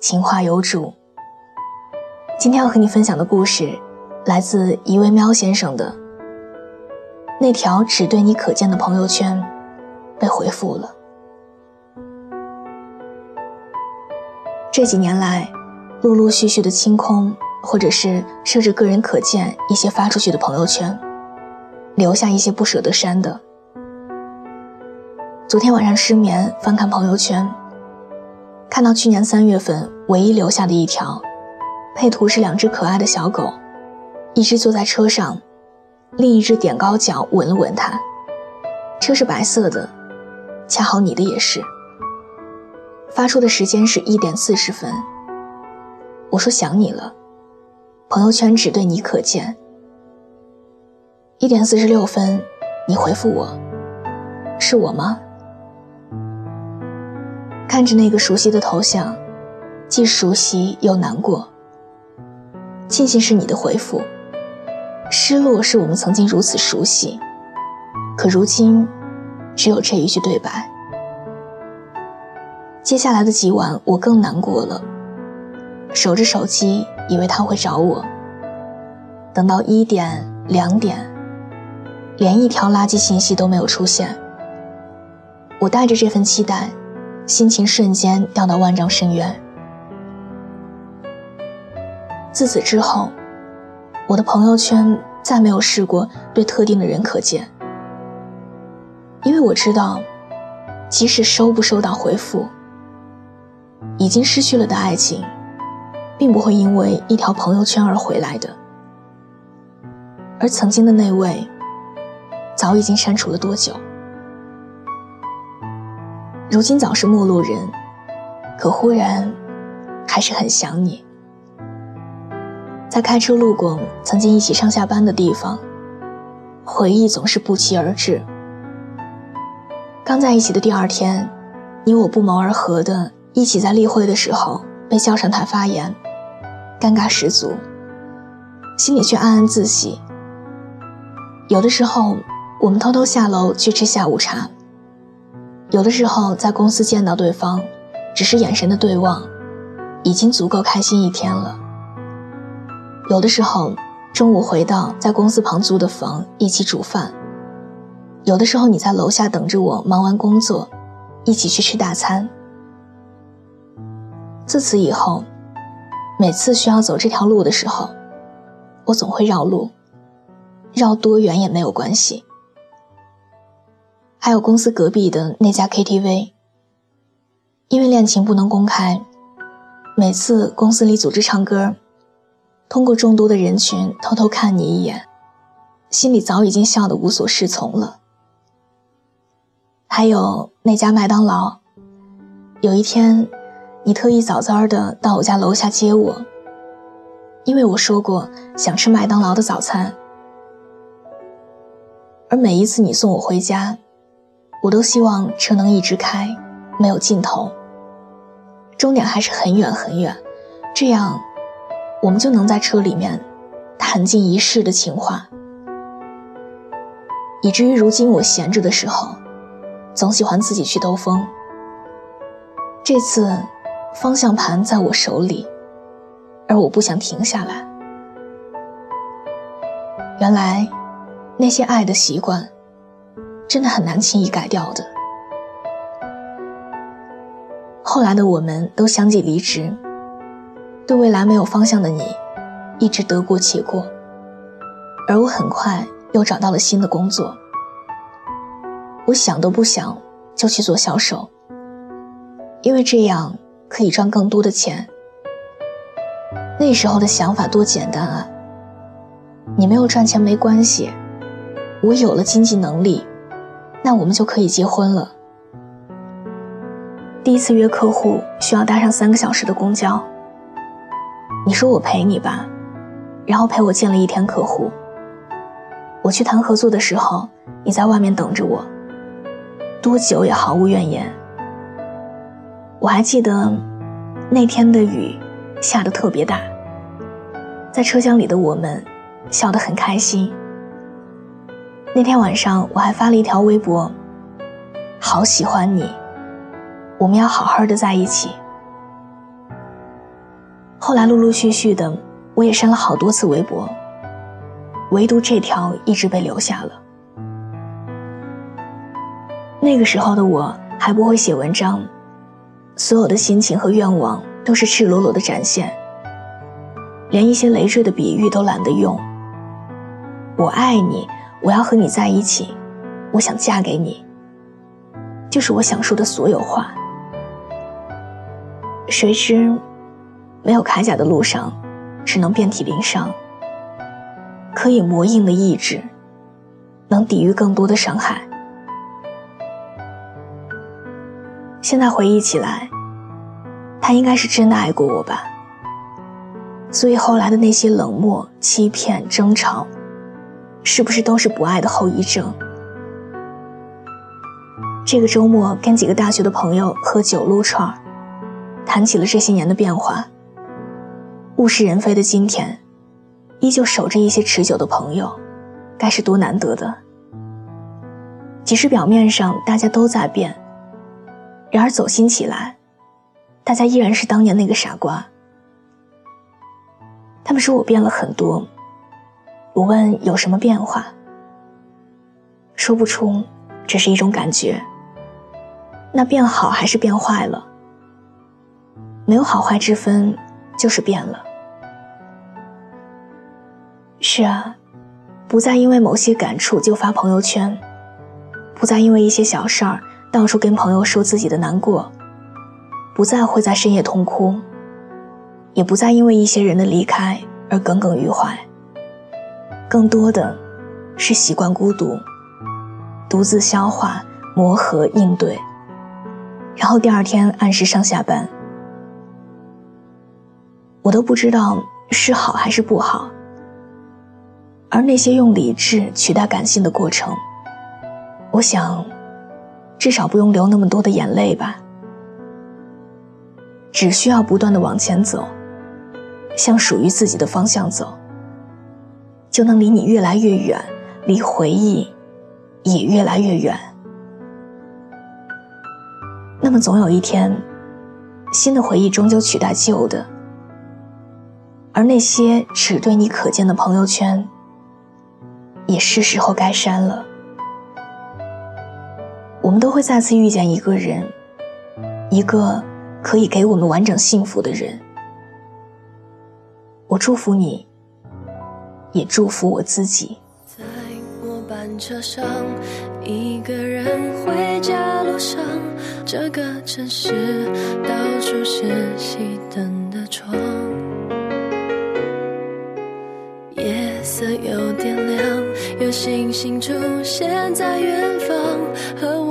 情话有主。今天要和你分享的故事，来自一位喵先生的。那条只对你可见的朋友圈，被回复了。这几年来，陆陆续续的清空，或者是设置个人可见一些发出去的朋友圈，留下一些不舍得删的。昨天晚上失眠，翻看朋友圈。看到去年三月份唯一留下的一条，配图是两只可爱的小狗，一只坐在车上，另一只踮高脚吻了吻它。车是白色的，恰好你的也是。发出的时间是一点四十分。我说想你了，朋友圈只对你可见。一点四十六分，你回复我，是我吗？看着那个熟悉的头像，既熟悉又难过。庆幸是你的回复，失落是我们曾经如此熟悉，可如今只有这一句对白。接下来的几晚，我更难过了，守着手机，以为他会找我。等到一点、两点，连一条垃圾信息都没有出现。我带着这份期待。心情瞬间掉到万丈深渊。自此之后，我的朋友圈再没有试过对特定的人可见，因为我知道，即使收不收到回复，已经失去了的爱情，并不会因为一条朋友圈而回来的，而曾经的那位，早已经删除了多久？如今早是陌路人，可忽然还是很想你。在开车路过曾经一起上下班的地方，回忆总是不期而至。刚在一起的第二天，你我不谋而合的一起在例会的时候被叫上台发言，尴尬十足，心里却暗暗自喜。有的时候，我们偷偷下楼去吃下午茶。有的时候在公司见到对方，只是眼神的对望，已经足够开心一天了。有的时候中午回到在公司旁租的房，一起煮饭。有的时候你在楼下等着我，忙完工作，一起去吃大餐。自此以后，每次需要走这条路的时候，我总会绕路，绕多远也没有关系。还有公司隔壁的那家 KTV，因为恋情不能公开，每次公司里组织唱歌，通过众多的人群偷偷看你一眼，心里早已经笑得无所适从了。还有那家麦当劳，有一天，你特意早早的到我家楼下接我，因为我说过想吃麦当劳的早餐，而每一次你送我回家。我都希望车能一直开，没有尽头。终点还是很远很远，这样我们就能在车里面谈尽一世的情话。以至于如今我闲着的时候，总喜欢自己去兜风。这次方向盘在我手里，而我不想停下来。原来那些爱的习惯。真的很难轻易改掉的。后来的我们都相继离职，对未来没有方向的你，一直得过且过，而我很快又找到了新的工作。我想都不想就去做销售，因为这样可以赚更多的钱。那时候的想法多简单啊！你没有赚钱没关系，我有了经济能力。那我们就可以结婚了。第一次约客户需要搭上三个小时的公交，你说我陪你吧，然后陪我见了一天客户。我去谈合作的时候，你在外面等着我，多久也毫无怨言。我还记得那天的雨下得特别大，在车厢里的我们笑得很开心。那天晚上我还发了一条微博，好喜欢你，我们要好好的在一起。后来陆陆续续的，我也删了好多次微博，唯独这条一直被留下了。那个时候的我还不会写文章。所有的心情和愿望都是赤裸裸的展现，连一些累赘的比喻都懒得用。我爱你，我要和你在一起，我想嫁给你，就是我想说的所有话。谁知，没有铠甲的路上，只能遍体鳞伤。可以磨硬的意志，能抵御更多的伤害。现在回忆起来，他应该是真的爱过我吧。所以后来的那些冷漠、欺骗、争吵，是不是都是不爱的后遗症？这个周末跟几个大学的朋友喝酒撸串谈起了这些年的变化。物是人非的今天，依旧守着一些持久的朋友，该是多难得的。即使表面上大家都在变。然而走心起来，大家依然是当年那个傻瓜。他们说我变了很多，我问有什么变化，说不出，只是一种感觉。那变好还是变坏了？没有好坏之分，就是变了。是啊，不再因为某些感触就发朋友圈，不再因为一些小事儿。到处跟朋友说自己的难过，不再会在深夜痛哭，也不再因为一些人的离开而耿耿于怀。更多的，是习惯孤独，独自消化、磨合、应对，然后第二天按时上下班。我都不知道是好还是不好。而那些用理智取代感性的过程，我想。至少不用流那么多的眼泪吧，只需要不断的往前走，向属于自己的方向走，就能离你越来越远，离回忆也越来越远。那么总有一天，新的回忆终究取代旧的，而那些只对你可见的朋友圈，也是时候该删了。我们都会再次遇见一个人，一个可以给我们完整幸福的人。我祝福你，也祝福我自己。在末班车上，一个人回家路上，这个城市到处是熄灯的窗，夜色有点亮，有星星出现在远方，和我。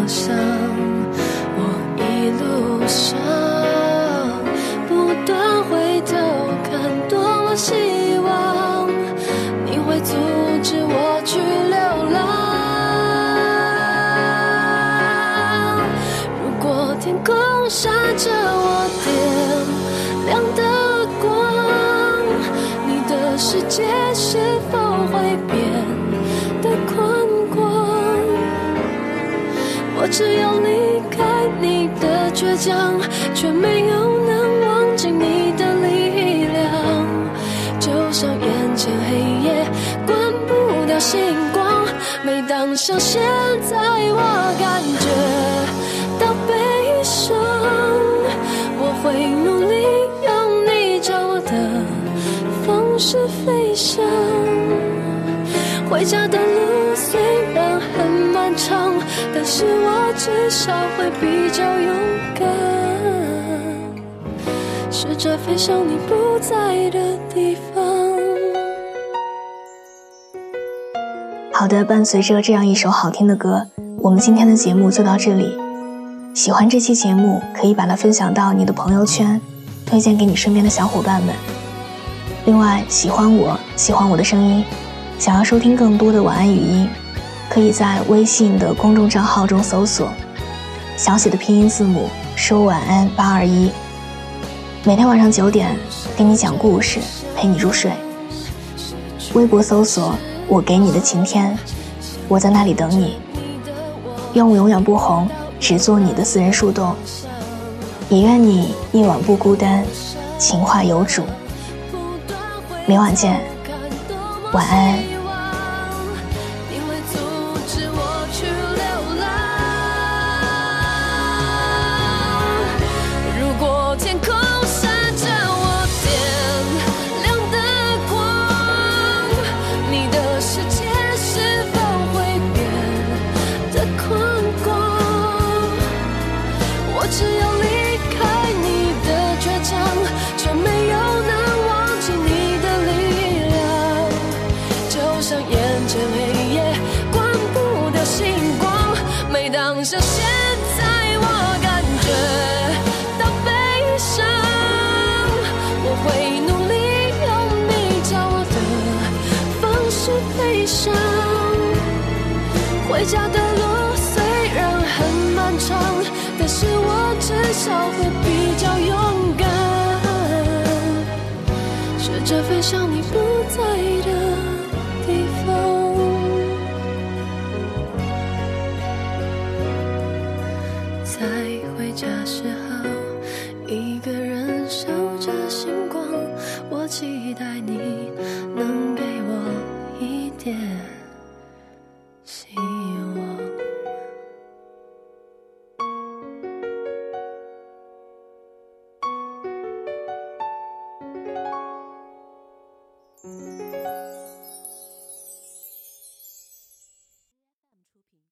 方向。我一路上不断回头看，多么希望你会阻止我去流浪。如果天空闪着我点亮的光，你的世界是否会变只要离开你的倔强，却没有能忘记你的力量。就像眼前黑夜关不掉星光，每当像现在，我感觉到悲伤。我会努力用你教我的方式飞翔。回家的路虽然很漫长，但是至少会比较勇敢。试着飞向你不在的地方。好的，伴随着这样一首好听的歌，我们今天的节目就到这里。喜欢这期节目，可以把它分享到你的朋友圈，推荐给你身边的小伙伴们。另外，喜欢我喜欢我的声音，想要收听更多的晚安语音，可以在微信的公众账号中搜索小写的拼音字母说晚安八二一。每天晚上九点，给你讲故事，陪你入睡。微博搜索我给你的晴天，我在那里等你。愿我永远不红，只做你的私人树洞。也愿你夜晚不孤单，情话有主。明晚见，晚安。回家的路虽然很漫长，但是我至少会比较勇敢，试着飞向你不在的地方。在回家时候，一个人守着星光，我期待你